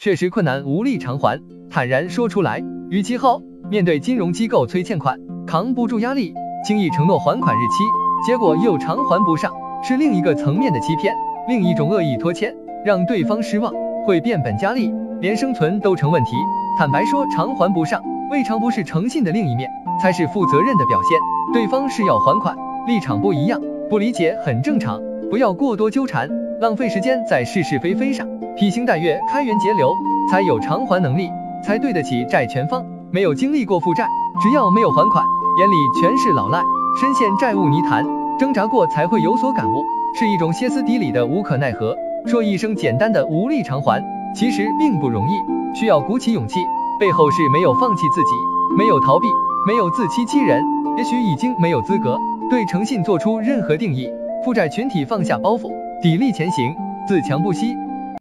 确实困难无力偿还，坦然说出来。与其后面对金融机构催欠款，扛不住压力，轻易承诺还款日期，结果又偿还不上，是另一个层面的欺骗，另一种恶意拖欠，让对方失望，会变本加厉，连生存都成问题。坦白说偿还不上，未尝不是诚信的另一面，才是负责任的表现。对方是要还款，立场不一样，不理解很正常，不要过多纠缠，浪费时间在是是非非上，披星戴月，开源节流，才有偿还能力，才对得起债权方。没有经历过负债，只要没有还款，眼里全是老赖，深陷债务泥潭，挣扎过才会有所感悟，是一种歇斯底里的无可奈何。说一声简单的无力偿还，其实并不容易，需要鼓起勇气，背后是没有放弃自己，没有逃避，没有自欺欺人。也许已经没有资格对诚信做出任何定义，负债群体放下包袱，砥砺前行，自强不息。